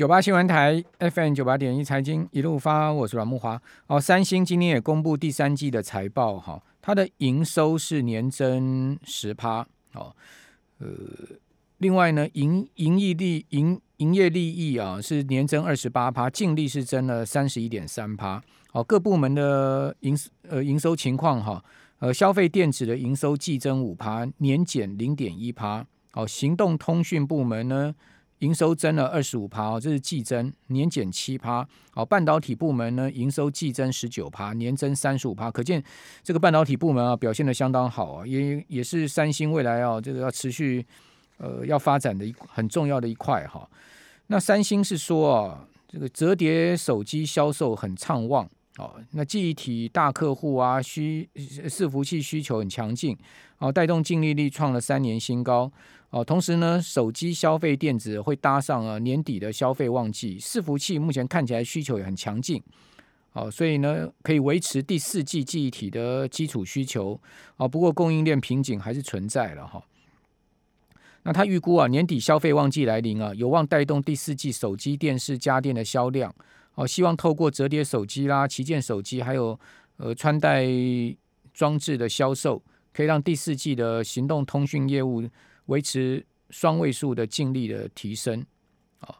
九八新闻台 FM 九八点一财经一路发，我是阮木华。哦，三星今天也公布第三季的财报哈，它的营收是年增十趴哦，呃，另外呢，营营业利营营业利益啊是年增二十八趴，净利是增了三十一点三趴。哦，各部门的营呃营收情况哈，呃，消费电子的营收季增五趴，年减零点一趴。哦，行动通讯部门呢，营收增了二十五趴，哦，这是季增，年减七趴。哦，半导体部门呢，营收季增十九趴，年增三十五趴，可见这个半导体部门啊表现的相当好啊，也也是三星未来啊这个要持续呃要发展的一很重要的一块哈。那三星是说啊，这个折叠手机销售很畅旺。哦，那记忆体大客户啊，需伺服器需求很强劲，哦，带动净利率创了三年新高。哦，同时呢，手机消费电子会搭上啊年底的消费旺季，伺服器目前看起来需求也很强劲。哦，所以呢，可以维持第四季记忆体的基础需求。哦，不过供应链瓶颈还是存在了哈。那他预估啊，年底消费旺季来临啊，有望带动第四季手机、电视、家电的销量。哦，希望透过折叠手机啦、旗舰手机，还有呃穿戴装置的销售，可以让第四季的行动通讯业务维持双位数的净利的提升。啊，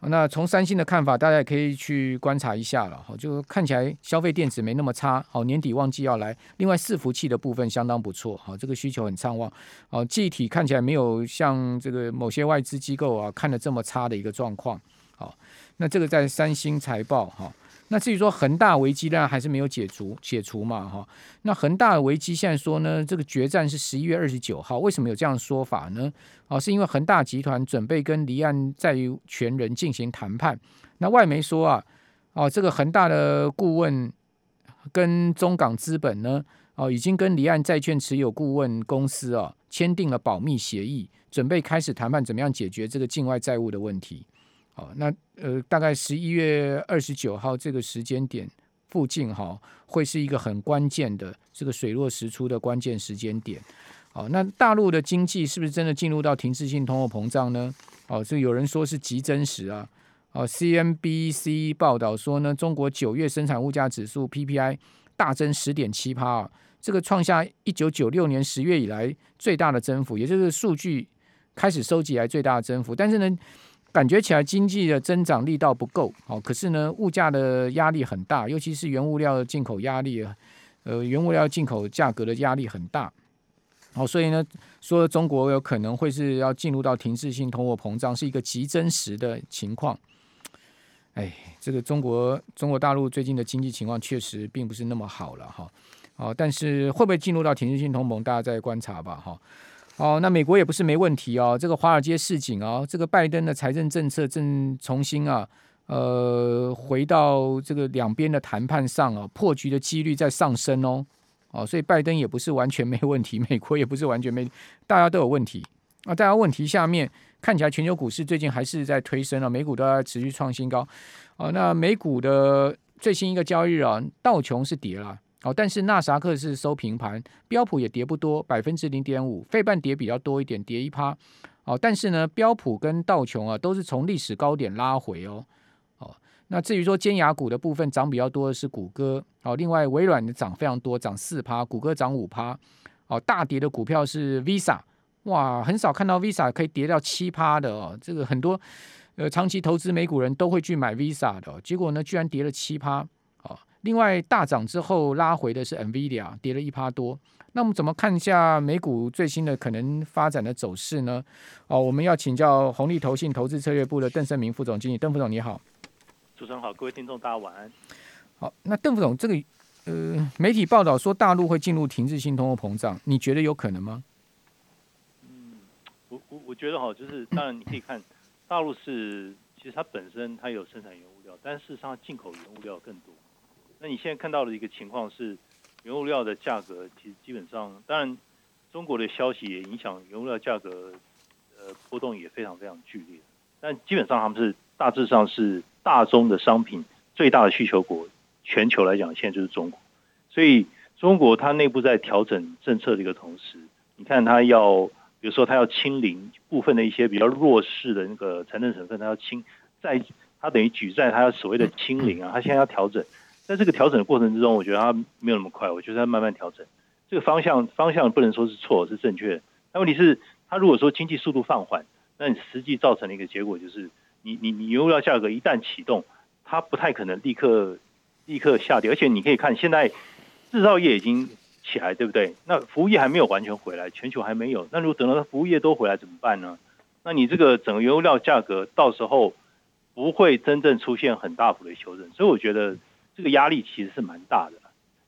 那从三星的看法，大家也可以去观察一下了。哈，就看起来消费电子没那么差。好，年底旺季要来，另外伺服器的部分相当不错。好，这个需求很畅旺。哦，具体看起来没有像这个某些外资机构啊看得这么差的一个状况。好。那这个在三星财报哈，那至于说恒大危机呢，还是没有解除解除嘛哈？那恒大的危机现在说呢，这个决战是十一月二十九号，为什么有这样的说法呢？哦，是因为恒大集团准备跟离岸债权人进行谈判。那外媒说啊，哦，这个恒大的顾问跟中港资本呢，哦，已经跟离岸债券持有顾问公司啊签订了保密协议，准备开始谈判，怎么样解决这个境外债务的问题。哦，那呃，大概十一月二十九号这个时间点附近哈，会是一个很关键的这个水落石出的关键时间点。哦，那大陆的经济是不是真的进入到停滞性通货膨胀呢？哦，这有人说是极真实啊。哦，CNBC 报道说呢，中国九月生产物价指数 PPI 大增十点七趴，这个创下一九九六年十月以来最大的增幅，也就是数据开始收集来最大的增幅。但是呢，感觉起来经济的增长力道不够，好，可是呢，物价的压力很大，尤其是原物料的进口压力，呃，原物料进口价格的压力很大，好，所以呢，说中国有可能会是要进入到停滞性通货膨胀，是一个极真实的情况。哎，这个中国中国大陆最近的经济情况确实并不是那么好了哈，好，但是会不会进入到停滞性通膨，大家再观察吧，哈。哦，那美国也不是没问题哦。这个华尔街市井哦，这个拜登的财政政策正重新啊，呃，回到这个两边的谈判上哦，破局的几率在上升哦。哦，所以拜登也不是完全没问题，美国也不是完全没，大家都有问题啊。大家问题下面看起来，全球股市最近还是在推升啊，美股都在持续创新高。哦，那美股的最新一个交易日啊，道琼是跌了。哦，但是纳斯达克是收平盘，标普也跌不多，百分之零点五，费半跌比较多一点，跌一趴。哦，但是呢，标普跟道琼啊都是从历史高点拉回哦。哦，那至于说尖牙股的部分涨比较多的是谷歌。哦，另外微软的涨非常多，涨四趴，谷歌涨五趴。哦，大跌的股票是 Visa，哇，很少看到 Visa 可以跌到七趴的哦。这个很多呃长期投资美股人都会去买 Visa 的，结果呢居然跌了七趴。另外大涨之后拉回的是 NVIDIA，跌了一趴多。那我们怎么看一下美股最新的可能发展的走势呢？哦，我们要请教红利投信投资策略部的邓胜明副总经理，邓副总你好。主持人好，各位听众大家晚安。好，那邓副总，这个呃媒体报道说大陆会进入停滞性通货膨胀，你觉得有可能吗？嗯，我我我觉得哈，就是当然你可以看大陆是其实它本身它有生产原物料，但事实上进口原物料更多。那你现在看到的一个情况是，原物料的价格其实基本上，当然中国的消息也影响原物料价格，呃波动也非常非常剧烈。但基本上他们是大致上是大宗的商品最大的需求国，全球来讲现在就是中国。所以中国它内部在调整政策的一个同时，你看它要，比如说它要清零部分的一些比较弱势的那个财政成分，它要清在它等于举债，它要所谓的清零啊，它现在要调整，在这个调整的过程之中，我觉得它没有那么快，我觉得它慢慢调整，这个方向方向不能说是错，是正确的。但问题是，它如果说经济速度放缓，那你实际造成的一个结果就是，你你你原物料价格一旦启动，它不太可能立刻立刻下跌，而且你可以看现在制造业已经起来，对不对？那服务业还没有完全回来，全球还没有。那如果等到服务业都回来怎么办呢？那你这个整个原物料价格到时候不会真正出现很大幅的修正，所以我觉得这个压力其实是蛮大的，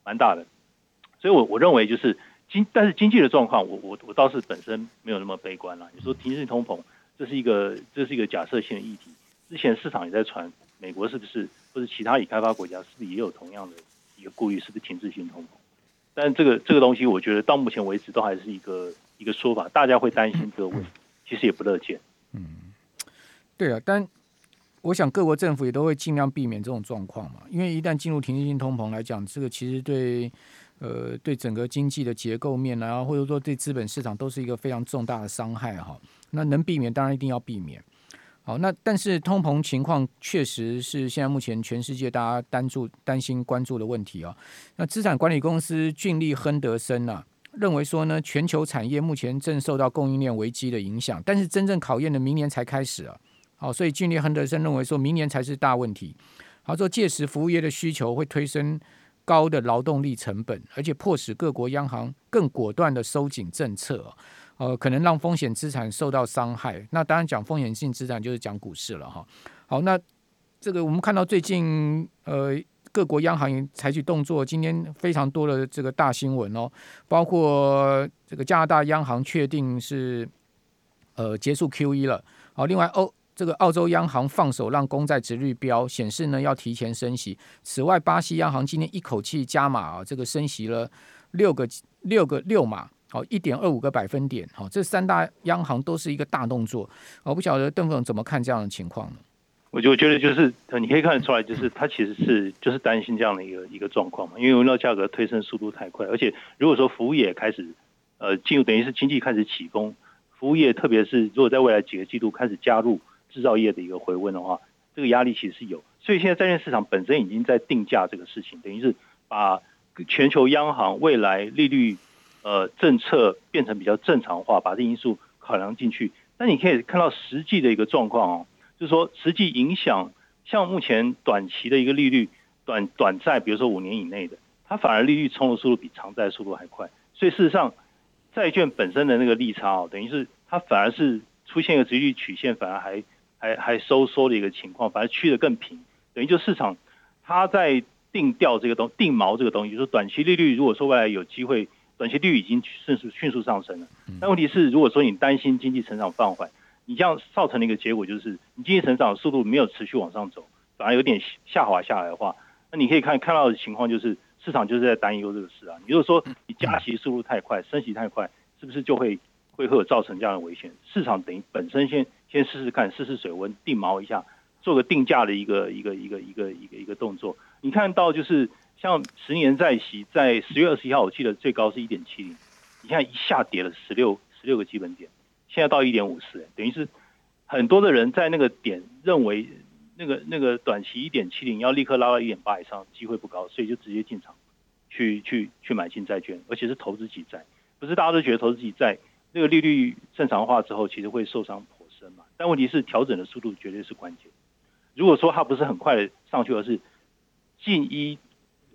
蛮大的。所以我我认为就是经，但是经济的状况，我我我倒是本身没有那么悲观了。你说停滞通膨，这是一个这是一个假设性的议题。之前市场也在传，美国是不是或者其他已开发国家是不是也有同样的一个顾虑，是不是停滞性通膨？但这个这个东西，我觉得到目前为止都还是一个一个说法，大家会担心这个问题，其实也不乐见。嗯，对啊，但我想各国政府也都会尽量避免这种状况嘛，因为一旦进入停滞性通膨来讲，这个其实对呃对整个经济的结构面啊，或者说对资本市场都是一个非常重大的伤害哈。那能避免当然一定要避免。好，那但是通膨情况确实是现在目前全世界大家担注担心关注的问题啊。那资产管理公司俊利亨德森啊，认为说呢，全球产业目前正受到供应链危机的影响，但是真正考验的明年才开始啊。好，所以俊利亨德森认为说明年才是大问题。好，说届时服务业的需求会推升高的劳动力成本，而且迫使各国央行更果断的收紧政策。呃，可能让风险资产受到伤害。那当然讲风险性资产就是讲股市了哈。好，那这个我们看到最近呃各国央行采取动作，今天非常多的这个大新闻哦，包括这个加拿大央行确定是呃结束 QE 了。好，另外欧这个澳洲央行放手让公债殖率飙，显示呢要提前升息。此外，巴西央行今天一口气加码啊，这个升息了六个六个六码。好，一点二五个百分点。好，这三大央行都是一个大动作。我不晓得邓总怎么看这样的情况呢？我就觉得就是，你可以看得出来，就是他其实是就是担心这样的一个一个状况嘛。因为原料价格推升速度太快，而且如果说服务业开始呃进入，等于是经济开始起风，服务业特别是如果在未来几个季度开始加入制造业的一个回温的话，这个压力其实是有。所以现在债券市场本身已经在定价这个事情，等于是把全球央行未来利率。呃，政策变成比较正常化，把这因素考量进去。但你可以看到实际的一个状况哦，就是说实际影响，像目前短期的一个利率，短短债，比如说五年以内的，它反而利率冲的速度比长债速度还快。所以事实上，债券本身的那个利差哦，等于是它反而是出现一个殖利率曲线，反而还还还收缩的一个情况，反而趋得更平。等于就市场它在定调这个东定锚这个东西，就是短期利率如果说未来有机会。短期利率已经迅速迅速上升了，但问题是，如果说你担心经济成长放缓，你这样造成的一个结果就是，你经济成长速度没有持续往上走，反而有点下滑下来的话，那你可以看看到的情况就是，市场就是在担忧这个事啊。你如果说你加息速度太快，升息太快，是不是就会会会有造成这样的危险？市场等于本身先先试试看，试试水温，定锚一下，做个定价的一个一个一个一个一个一个动作。你看到就是。像十年债息在十月二十一号，我记得最高是一点七零，你现在一下跌了十六十六个基本点，现在到一点五四，等于是很多的人在那个点认为那个那个短期一点七零要立刻拉到一点八以上，机会不高，所以就直接进场去去去买进债券，而且是投资级债，不是大家都觉得投资级债那个利率正常化之后，其实会受伤但问题是调整的速度绝对是关键。如果说它不是很快的上去，而是进一。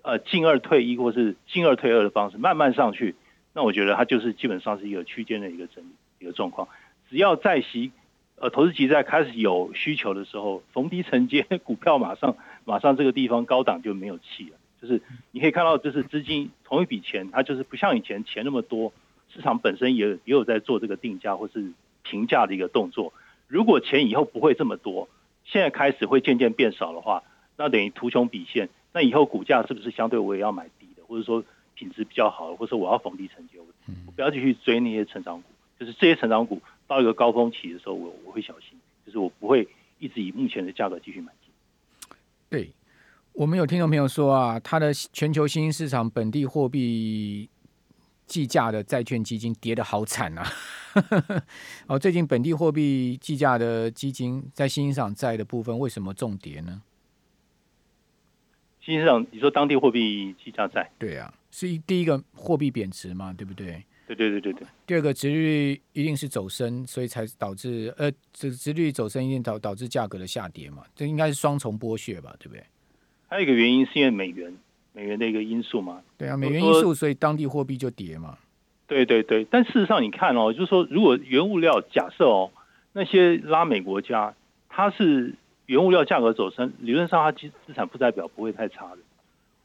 呃，进二退一，或是进二退二的方式慢慢上去，那我觉得它就是基本上是一个区间的一个整理一个状况。只要在息呃投资级在开始有需求的时候，逢低承接 股票，马上马上这个地方高档就没有气了。就是你可以看到，就是资金同一笔钱，它就是不像以前钱那么多，市场本身也也有在做这个定价或是评价的一个动作。如果钱以后不会这么多，现在开始会渐渐变少的话，那等于图穷匕见。那以后股价是不是相对我也要买低的，或者说品质比较好的，或者说我要逢低承接，我不要继续追那些成长股，就是这些成长股到一个高峰期的时候，我我会小心，就是我不会一直以目前的价格继续买进。对，我们有听众朋友说啊，他的全球新兴市场本地货币计价的债券基金跌得好惨啊！哦，最近本地货币计价的基金在新兴市场债的部分为什么重跌呢？新兴市场，你说当地货币计价债？对啊，是第一个货币贬值嘛，对不对？对对对对对。第二个殖率一定是走升，所以才导致呃，这殖率走升一定导导致价格的下跌嘛，这应该是双重剥削吧，对不对？还有一个原因是因为美元，美元的一个因素嘛。对啊，美元因素，所以当地货币就跌嘛。对对对，但事实上你看哦，就是说，如果原物料假设哦，那些拉美国家，它是原物料价格走升，理论上它资资产负债表不会太差的，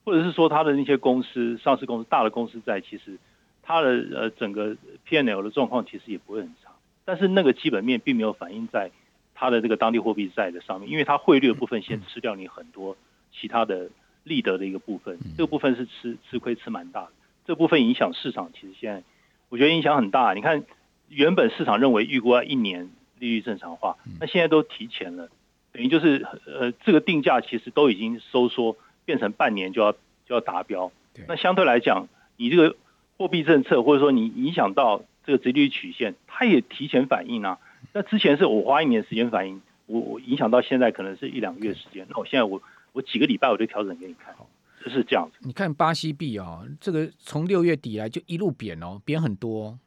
或者是说它的那些公司、上市公司、大的公司在，其实它的呃整个 P N L 的状况其实也不会很差，但是那个基本面并没有反映在它的这个当地货币债的上面，因为它汇率的部分先吃掉你很多其他的利得的一个部分，这个部分是吃吃亏吃蛮大的，这部分影响市场，其实现在。我觉得影响很大。你看，原本市场认为预估要一年利率正常化，那现在都提前了，等于就是呃，这个定价其实都已经收缩，变成半年就要就要达标。那相对来讲，你这个货币政策或者说你影响到这个殖利率曲线，它也提前反应啊。那之前是我花一年时间反应，我我影响到现在可能是一两个月时间，那我现在我我几个礼拜我就调整给你看。就是这样子。你看巴西币哦，这个从六月底来就一路贬哦，贬很多。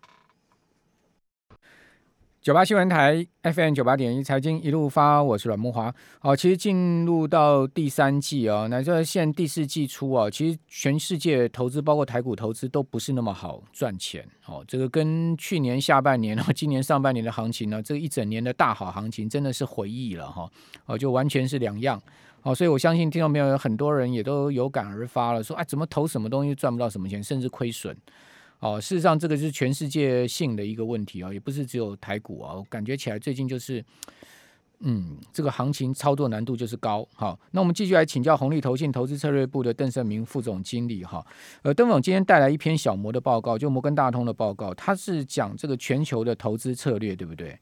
九八新闻台 FM 九八点一财经一路发，我是阮木华。好，其实进入到第三季啊，乃至现在第四季初啊，其实全世界投资，包括台股投资，都不是那么好赚钱。哦，这个跟去年下半年啊，今年上半年的行情呢，这一整年的大好行情真的是回忆了哈。哦，就完全是两样。哦，所以我相信听众朋友有很多人也都有感而发了，说哎，怎么投什么东西赚不到什么钱，甚至亏损。哦，事实上这个是全世界性的一个问题啊，也不是只有台股啊。感觉起来最近就是，嗯，这个行情操作难度就是高。好，那我们继续来请教红利投信投资策略部的邓胜明副总经理哈。呃，邓总今天带来一篇小摩的报告，就摩根大通的报告，他是讲这个全球的投资策略，对不对？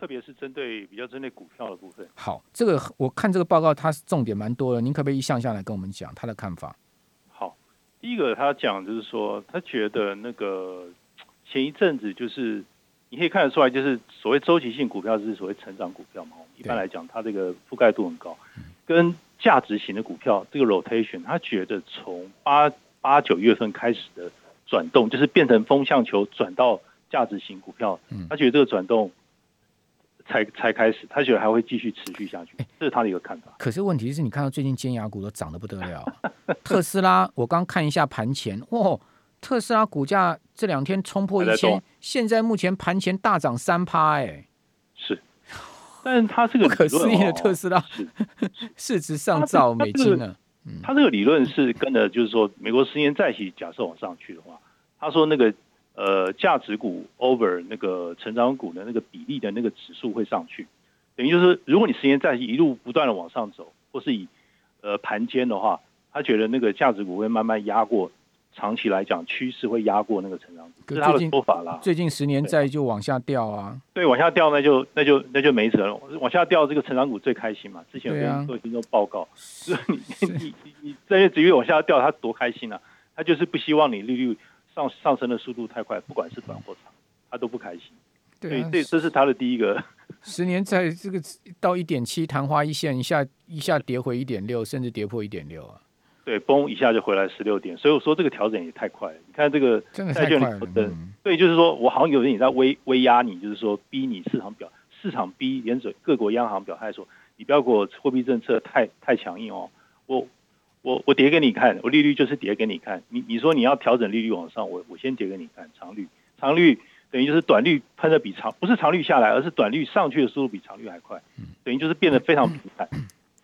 特别是针对比较针对股票的部分。好，这个我看这个报告，它是重点蛮多的。您可不可以一项项来跟我们讲他的看法？好，第一个他讲就是说，他觉得那个前一阵子就是你可以看得出来，就是所谓周期性股票是所谓成长股票嘛。一般来讲，它这个覆盖度很高。跟价值型的股票这个 rotation，他觉得从八八九月份开始的转动，就是变成风向球转到价值型股票。他觉得这个转动。才才开始，他觉得还会继续持续下去，这是他的一个看法。可是问题是你看到最近尖牙股都涨得不得了，特斯拉，我刚看一下盘前，哦，特斯拉股价这两天冲破一千，现在目前盘前大涨三趴，哎，是，但是他这个不可思议的特斯拉市值上兆美金呢，他这个理论是跟着，就是说美国十年债息假设往上去的话，他说那个。呃，价值股 over 那个成长股的那个比例的那个指数会上去，等于就是如果你时间在一路不断的往上走，或是以呃盘间的话，他觉得那个价值股会慢慢压过，长期来讲趋势会压过那个成长股，这是他的说法啦。最近十年债就往下掉啊，对，往下掉那就那就那就没辙了，往下掉这个成长股最开心嘛。之前我跟各位听众报告，是 啊、你你你你这些只越往下掉，他多开心啊，他就是不希望你利率。上上升的速度太快，不管是短或长，他都不开心。对，这这是他的第一个。十年在这个到一点七，昙花一现，一下一下跌回一点六，甚至跌破一点六啊。对，嘣一下就回来十六点，所以我说这个调整也太快了。你看这个债券里头的，嗯、对，就是说我好像有人也在威威压你，就是说逼你市场表，市场逼联准各国央行表态说，你不要给我货币政策太太强硬哦，我。我我跌给你看，我利率就是跌给你看。你你说你要调整利率往上，我我先跌给你看。长率长率等于就是短率喷的比长不是长率下来，而是短率上去的速度比长率还快，等于就是变得非常平坦。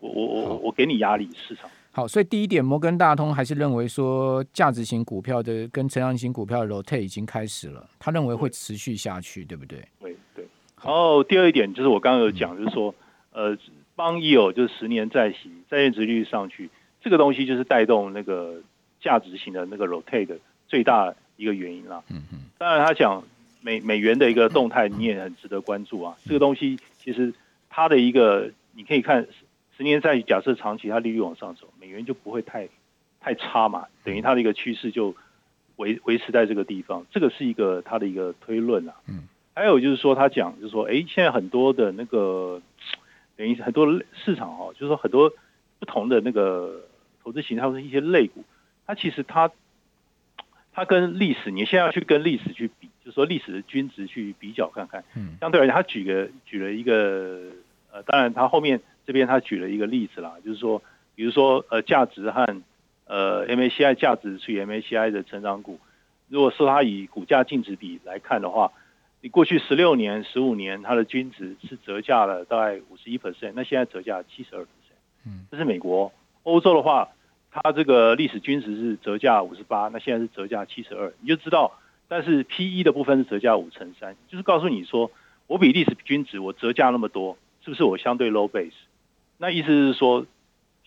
我我我我给你压力，市场。好，所以第一点，摩根大通还是认为说价值型股票的跟成长型股票的 rotate 已经开始了，他认为会持续下去，对不对？对对。然后第二一点就是我刚刚有讲，就是说呃，帮 yield 就是十年债息债券殖利率上去。这个东西就是带动那个价值型的那个 rotate 的最大一个原因啦。嗯嗯。当然，他讲美美元的一个动态，你也很值得关注啊。这个东西其实它的一个，你可以看十年债，假设长期它利率往上走，美元就不会太太差嘛。等于它的一个趋势就维维持在这个地方，这个是一个他的一个推论啊。嗯，还有就是说他讲就是说，哎，现在很多的那个等于很多市场哈，就是说很多不同的那个投资型态或者一些类股，它其实它它跟历史，你现在要去跟历史去比，就是说历史的均值去比较看看。嗯，相对而言，他举个举了一个呃，当然他后面这边他举了一个例子啦，就是说，比如说呃价值和。呃，MACI 价值除以 MACI 的成长股，如果说它以股价净值比来看的话，你过去十六年、十五年它的均值是折价了大概五十一 percent，那现在折价七十二 percent，嗯，这是美国。欧洲的话，它这个历史均值是折价五十八，那现在是折价七十二，你就知道。但是 PE 的部分是折价五乘三，就是告诉你说，我比历史均值我折价那么多，是不是我相对 low base？那意思是说。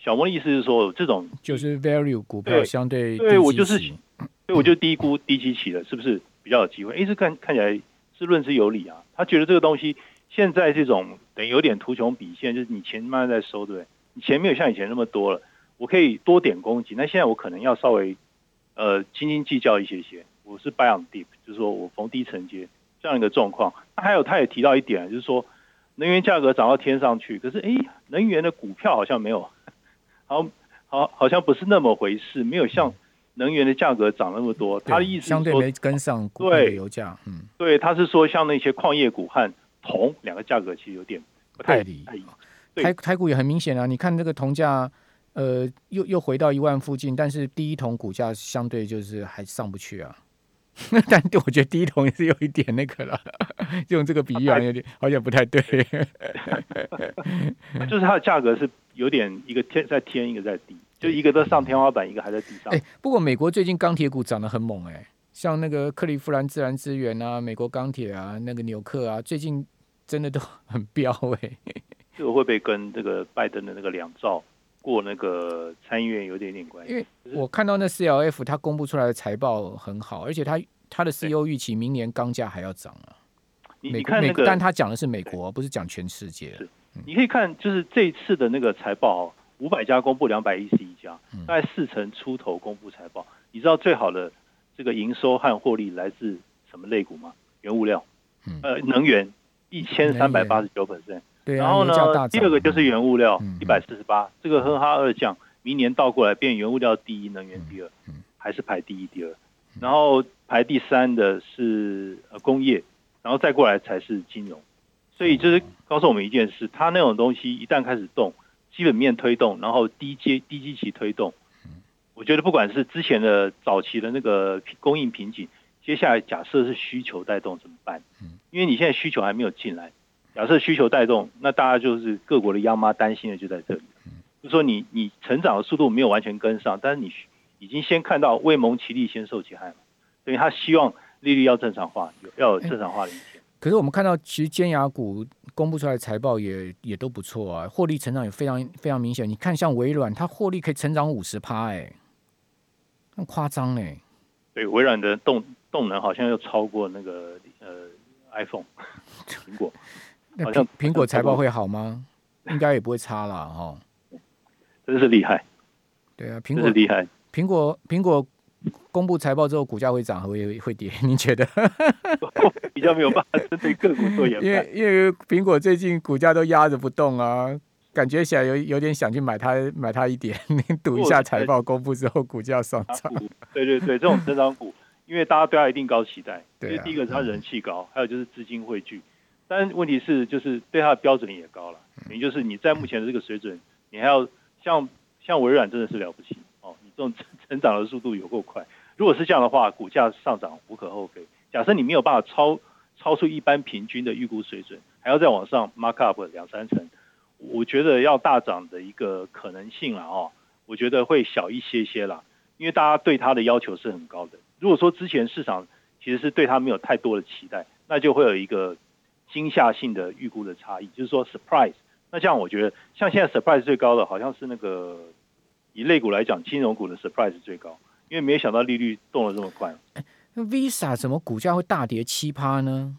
小莫的意思是说，这种就是 value 股票相对对，对我就是，对我就低估低基期了，是不是比较有机会？哎，这看看起来是论之有理啊。他觉得这个东西现在这种等于有点图穷匕现，就是你钱慢慢在收，对不对？你钱没有像以前那么多了，我可以多点攻击。那现在我可能要稍微呃斤斤计较一些些。我是 buy on deep，就是说我逢低承接这样一个状况。那还有他也提到一点，就是说能源价格涨到天上去，可是哎，能源的股票好像没有。好好，好像不是那么回事，没有像能源的价格涨那么多。他的意思相对没跟上对油价，嗯，对，他是说像那些矿业股和铜两个价格其实有点不太理。台台股也很明显啊，你看这个铜价，呃，又又回到一万附近，但是第一桶股价相对就是还上不去啊。但我觉得第一桶也是有一点那个了，用这个比喻好像有点好像不太对。就是它的价格是。有点一个天在天，一个在地，就一个在上天花板，一个还在地上。哎，不过美国最近钢铁股涨得很猛，哎，像那个克利夫兰自然资源啊，美国钢铁啊，那个纽克啊，最近真的都很飙，哎。这个会不会跟这个拜登的那个两兆过那个参议院有点点关系？因为我看到那 CLF 它公布出来的财报很好，而且它它的 CEO 预期明年钢价还要涨啊。你你看那个，但他讲的是美国，不是讲全世界。你可以看，就是这一次的那个财报，五百家公布两百一十一家，大概四成出头公布财报。你知道最好的这个营收和获利来自什么类股吗？原物料，呃，能源一千三百八十九 percent。然后呢，第二个就是原物料一百四十八。这个哼哈二将，明年倒过来变原物料第一，能源第二，还是排第一第二。然后排第三的是呃工业，然后再过来才是金融。所以就是告诉我们一件事，它那种东西一旦开始动，基本面推动，然后低阶低基期推动，我觉得不管是之前的早期的那个供应瓶颈，接下来假设是需求带动怎么办？因为你现在需求还没有进来，假设需求带动，那大家就是各国的央妈担心的就在这里，就是说你你成长的速度没有完全跟上，但是你已经先看到未蒙其利先受其害嘛，所以他希望利率要正常化，有要有正常化的一天。可是我们看到，其实尖牙股公布出来的财报也也都不错啊，获利成长也非常非常明显。你看，像微软，它获利可以成长五十趴，哎，很夸张哎。对，微软的动动能好像又超过那个呃 iPhone，苹果。好像苹果财报会好吗？应该也不会差啦。哈。真是厉害。对啊，苹果厉害。苹果苹果。公布财报之后，股价会涨还会会跌？你觉得？比较没有办法针对个股做研判。因为因为苹果最近股价都压着不动啊，感觉起来有有点想去买它买它一点，赌一下财报公布之后股价上涨。对对对，这种成长股，因为大家对它一定高期待。对、啊，第一个是它人气高，还有就是资金汇聚。但问题是，就是对它的标准也高了。也就是你在目前的这个水准，你还要像像微软真的是了不起哦，你。这种 成长的速度有够快，如果是这样的话，股价上涨无可厚非。假设你没有办法超超出一般平均的预估水准，还要再往上 mark up 两三成，我觉得要大涨的一个可能性了哦，我觉得会小一些些啦，因为大家对它的要求是很高的。如果说之前市场其实是对它没有太多的期待，那就会有一个惊吓性的预估的差异，就是说 surprise。那这样我觉得，像现在 surprise 最高的好像是那个。以类股来讲，金融股的 surprise 最高，因为没想到利率动得这么快。Visa 怎么股价会大跌七趴呢？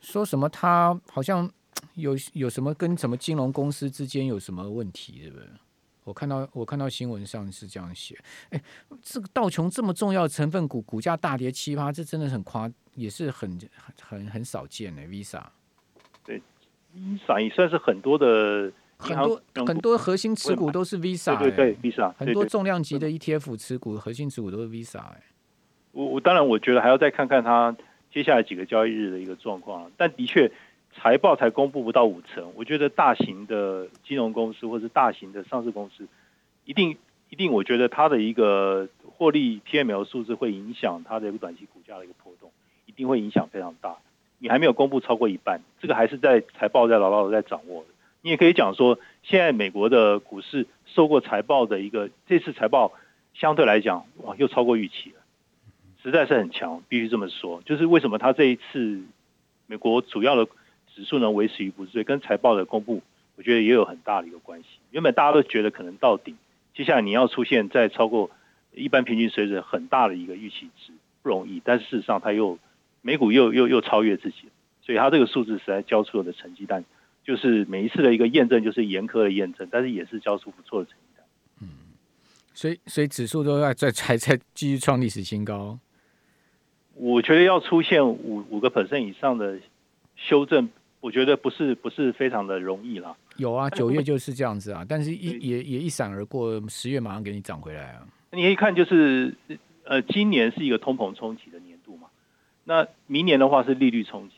说什么它好像 有有什么跟什么金融公司之间有什么问题，是不是？我看到我看到新闻上是这样写，哎，这个道琼这么重要成分股股价大跌七趴，这真的很夸，也是很很很少见的。Visa，对，Visa 也算是很多的很多很多核心持股都是 Visa，对对对，Visa 很多重量级的 ETF 持股核心持股都是 Visa。哎，我我当然我觉得还要再看看它接下来几个交易日的一个状况，但的确。财报才公布不到五成，我觉得大型的金融公司或者大型的上市公司，一定一定，我觉得它的一个获利 PML 数字会影响它的一个短期股价的一个一定会影响非常大。你还没有公布超过一半，这个还是在财报在牢牢的在掌握的。你也可以讲说，现在美国的股市受过财报的一个这次财报相对来讲，哇，又超过预期了，实在是很强，必须这么说。就是为什么它这一次美国主要的。指数能维持于不坠，跟财报的公布，我觉得也有很大的一个关系。原本大家都觉得可能到顶，接下来你要出现再超过一般平均水准很大的一个预期值不容易，但是事实上它又美股又又又超越自己，所以它这个数字实在交出了的成绩单，就是每一次的一个验证就是严苛的验证，但是也是交出不错的成绩单。嗯，所以所以指数都在在还在继续创历史新高，我觉得要出现五五个 percent 以上的修正。我觉得不是不是非常的容易啦。有啊，九月就是这样子啊，但是一也也一闪而过，十月马上给你涨回来啊。你可以看就是，呃，今年是一个通膨冲击的年那明年的话是利率冲击，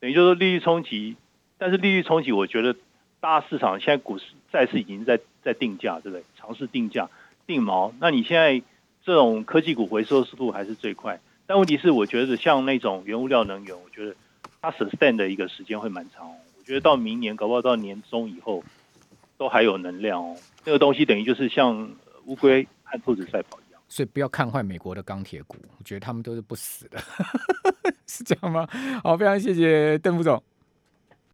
等于就是说利率冲击，但是利率冲击，我觉得大市场现在股市债市已经在在定价，对不对？尝试定价定锚。那你现在这种科技股回收速度还是最快，但问题是，我觉得像那种原物料能源，我觉得。它 sustain 的一个时间会蛮长哦，我觉得到明年，搞不好到年中以后都还有能量哦。那个东西等于就是像乌龟和兔子赛跑，所以不要看坏美国的钢铁股，我觉得他们都是不死的，是这样吗？好，非常谢谢邓副总。